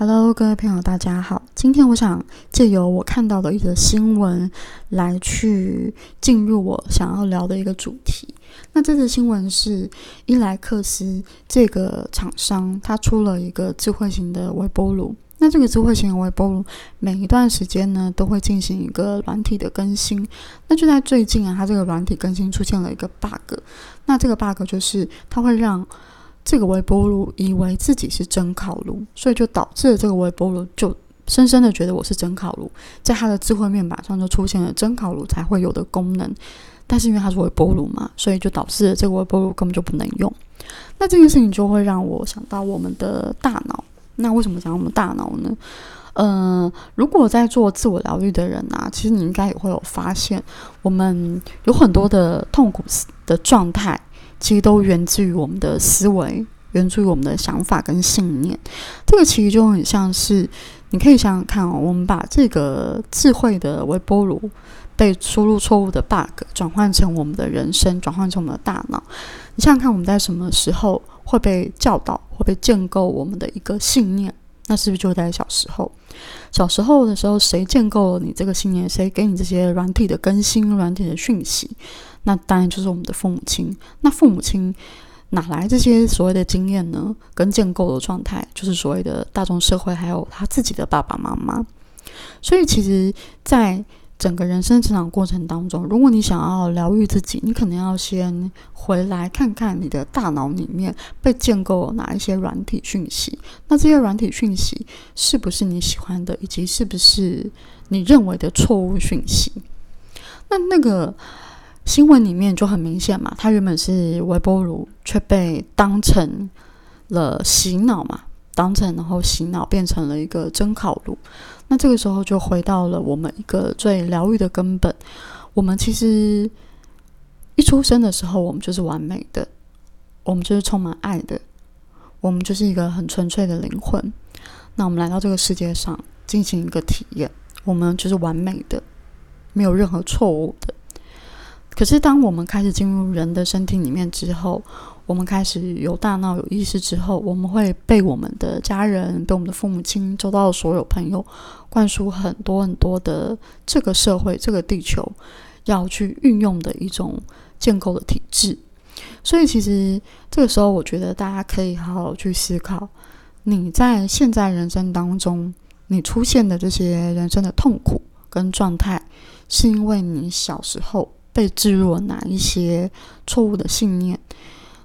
Hello，各位朋友，大家好。今天我想借由我看到的一则新闻来去进入我想要聊的一个主题。那这则新闻是伊莱克斯这个厂商，它出了一个智慧型的微波炉。那这个智慧型微波炉每一段时间呢都会进行一个软体的更新。那就在最近啊，它这个软体更新出现了一个 bug。那这个 bug 就是它会让这个微波炉以为自己是蒸烤炉，所以就导致了这个微波炉就深深的觉得我是蒸烤炉，在它的智慧面板上就出现了蒸烤炉才会有的功能。但是因为它是微波炉嘛，所以就导致了这个微波炉根本就不能用。那这件事情就会让我想到我们的大脑。那为什么讲我们大脑呢？呃，如果在做自我疗愈的人啊，其实你应该也会有发现，我们有很多的痛苦的状态。其实都源自于我们的思维，源自于我们的想法跟信念。这个其实就很像是，你可以想想看哦，我们把这个智慧的微波炉被输入错误的 bug 转换成我们的人生，转换成我们的大脑。你想想看，我们在什么时候会被教导，会被建构我们的一个信念？那是不是就在小时候？小时候的时候，谁建构了你这个信念？谁给你这些软体的更新、软体的讯息？那当然就是我们的父母亲。那父母亲哪来这些所谓的经验呢？跟建构的状态，就是所谓的大众社会，还有他自己的爸爸妈妈。所以，其实，在整个人生成长过程当中，如果你想要疗愈自己，你可能要先回来看看你的大脑里面被建构了哪一些软体讯息。那这些软体讯息是不是你喜欢的，以及是不是你认为的错误讯息？那那个。新闻里面就很明显嘛，它原本是微波炉，却被当成了洗脑嘛，当成然后洗脑变成了一个蒸烤炉。那这个时候就回到了我们一个最疗愈的根本。我们其实一出生的时候，我们就是完美的，我们就是充满爱的，我们就是一个很纯粹的灵魂。那我们来到这个世界上进行一个体验，我们就是完美的，没有任何错误的。可是，当我们开始进入人的身体里面之后，我们开始有大脑、有意识之后，我们会被我们的家人、被我们的父母亲、周遭的所有朋友灌输很多很多的这个社会、这个地球要去运用的一种建构的体制。所以，其实这个时候，我觉得大家可以好好去思考：你在现在人生当中，你出现的这些人生的痛苦跟状态，是因为你小时候。被植入了哪一些错误的信念，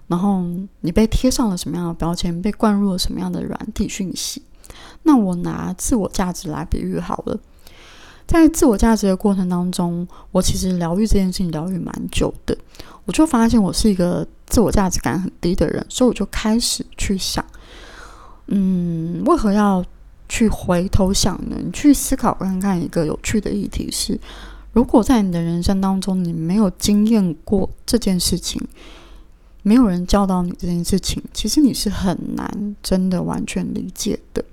然后你被贴上了什么样的标签，被灌入了什么样的软体讯息？那我拿自我价值来比喻好了，在自我价值的过程当中，我其实疗愈这件事情疗愈蛮久的，我就发现我是一个自我价值感很低的人，所以我就开始去想，嗯，为何要去回头想呢？你去思考看看一个有趣的议题是。如果在你的人生当中，你没有经验过这件事情，没有人教导你这件事情，其实你是很难真的完全理解的。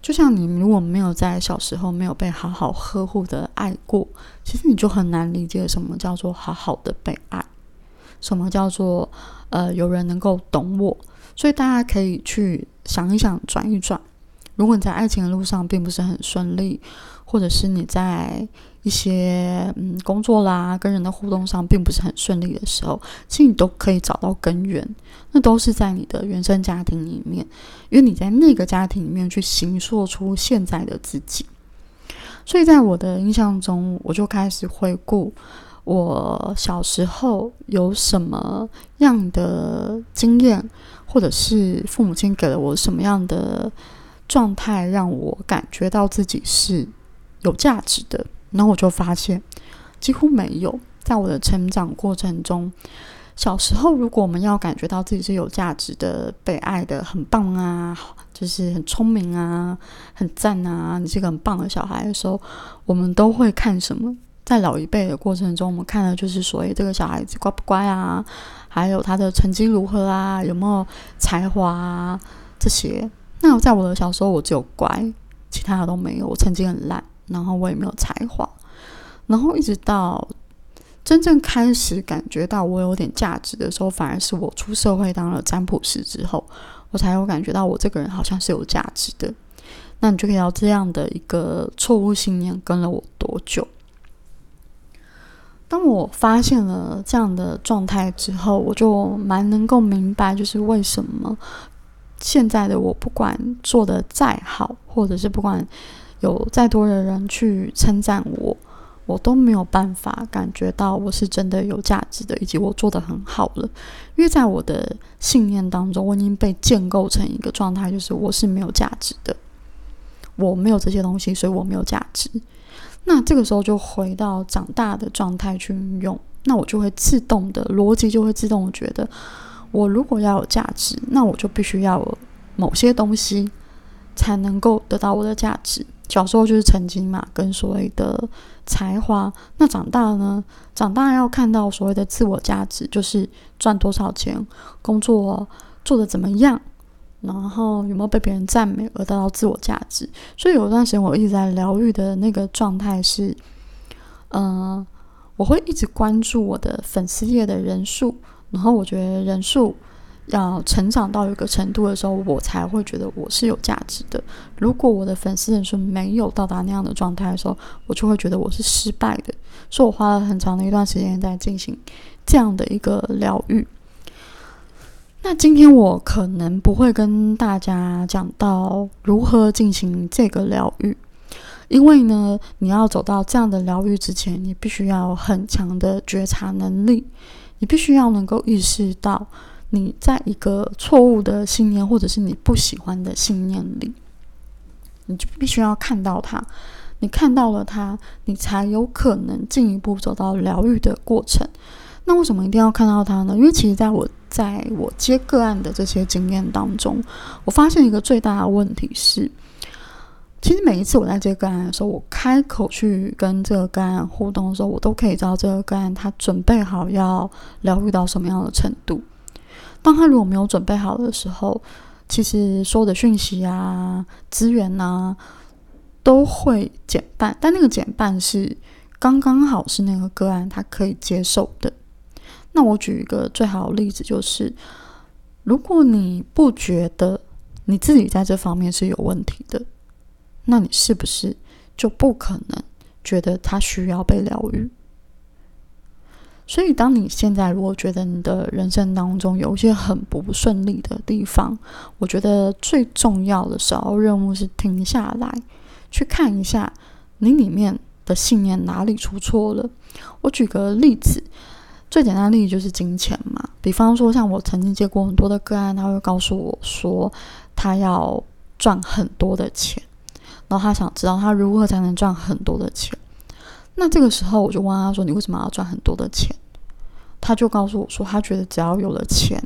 就像你如果没有在小时候没有被好好呵护的爱过，其实你就很难理解什么叫做好好的被爱，什么叫做呃有人能够懂我。所以大家可以去想一想，转一转。如果你在爱情的路上并不是很顺利，或者是你在一些嗯工作啦跟人的互动上并不是很顺利的时候，其实你都可以找到根源，那都是在你的原生家庭里面，因为你在那个家庭里面去形塑出现在的自己。所以在我的印象中，我就开始回顾我小时候有什么样的经验，或者是父母亲给了我什么样的。状态让我感觉到自己是有价值的，然后我就发现几乎没有。在我的成长过程中，小时候如果我们要感觉到自己是有价值的、被爱的、很棒啊，就是很聪明啊、很赞啊，你是个很棒的小孩的时候，我们都会看什么？在老一辈的过程中，我们看的就是所谓这个小孩子乖不乖啊，还有他的成绩如何啊，有没有才华啊这些。那在我的小时候，我只有乖，其他的都没有。我成绩很烂，然后我也没有才华。然后一直到真正开始感觉到我有点价值的时候，反而是我出社会当了占卜师之后，我才有感觉到我这个人好像是有价值的。那你就可以要这样的一个错误信念跟了我多久？当我发现了这样的状态之后，我就蛮能够明白，就是为什么现在的我不管做的再好，或者是不管有再多的人去称赞我。我都没有办法感觉到我是真的有价值的，以及我做的很好了，因为在我的信念当中，我已经被建构成一个状态，就是我是没有价值的，我没有这些东西，所以我没有价值。那这个时候就回到长大的状态去运用，那我就会自动的逻辑就会自动觉得，我如果要有价值，那我就必须要有某些东西才能够得到我的价值。小时候就是成绩嘛，跟所谓的才华。那长大呢？长大要看到所谓的自我价值，就是赚多少钱，工作做的怎么样，然后有没有被别人赞美而得到自我价值。所以有一段时间我一直在疗愈的那个状态是，嗯，我会一直关注我的粉丝页的人数，然后我觉得人数。要成长到一个程度的时候，我才会觉得我是有价值的。如果我的粉丝人数没有到达那样的状态的时候，我就会觉得我是失败的。所以我花了很长的一段时间在进行这样的一个疗愈。那今天我可能不会跟大家讲到如何进行这个疗愈，因为呢，你要走到这样的疗愈之前，你必须要有很强的觉察能力，你必须要能够意识到。你在一个错误的信念，或者是你不喜欢的信念里，你就必须要看到它。你看到了它，你才有可能进一步走到疗愈的过程。那为什么一定要看到它呢？因为其实在我在我接个案的这些经验当中，我发现一个最大的问题是，其实每一次我在接个案的时候，我开口去跟这个个案互动的时候，我都可以知道这个个案他准备好要疗愈到什么样的程度。当他如果没有准备好的时候，其实所有的讯息啊、资源啊都会减半，但那个减半是刚刚好是那个个案他可以接受的。那我举一个最好的例子，就是如果你不觉得你自己在这方面是有问题的，那你是不是就不可能觉得他需要被疗愈？所以，当你现在如果觉得你的人生当中有一些很不顺利的地方，我觉得最重要的首要任务是停下来，去看一下你里面的信念哪里出错了。我举个例子，最简单的例子就是金钱嘛。比方说，像我曾经接过很多的个案，他会告诉我说，他要赚很多的钱，然后他想知道他如何才能赚很多的钱。那这个时候，我就问他说：“你为什么要赚很多的钱？”他就告诉我说：“他觉得只要有了钱，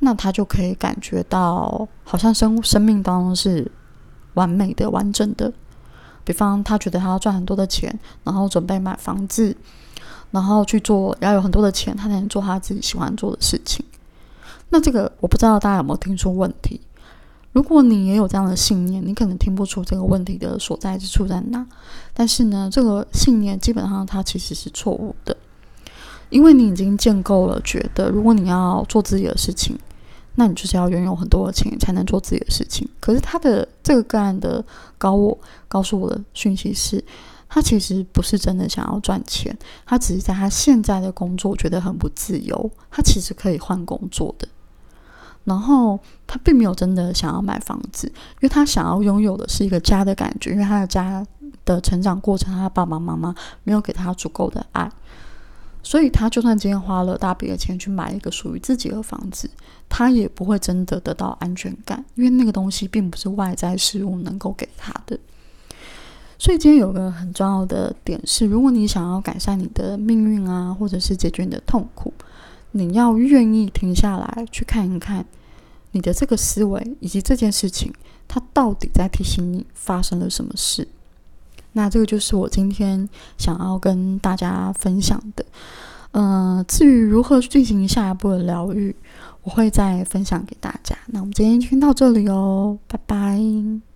那他就可以感觉到好像生生命当中是完美的、完整的。比方，他觉得他要赚很多的钱，然后准备买房子，然后去做，要有很多的钱，他才能做他自己喜欢做的事情。那这个我不知道大家有没有听出问题？”如果你也有这样的信念，你可能听不出这个问题的所在之处在哪。但是呢，这个信念基本上它其实是错误的，因为你已经建构了，觉得如果你要做自己的事情，那你就是要拥有很多的钱才能做自己的事情。可是他的这个个案的高我告诉我的讯息是，他其实不是真的想要赚钱，他只是在他现在的工作觉得很不自由，他其实可以换工作的。然后他并没有真的想要买房子，因为他想要拥有的是一个家的感觉。因为他的家的成长过程，他爸爸妈妈没有给他足够的爱，所以他就算今天花了大笔的钱去买一个属于自己的房子，他也不会真的得到安全感，因为那个东西并不是外在事物能够给他的。所以今天有个很重要的点是，如果你想要改善你的命运啊，或者是解决你的痛苦。你要愿意停下来去看一看你的这个思维以及这件事情，它到底在提醒你发生了什么事。那这个就是我今天想要跟大家分享的。嗯，至于如何进行下一步的疗愈，我会再分享给大家。那我们今天先到这里哦，拜拜。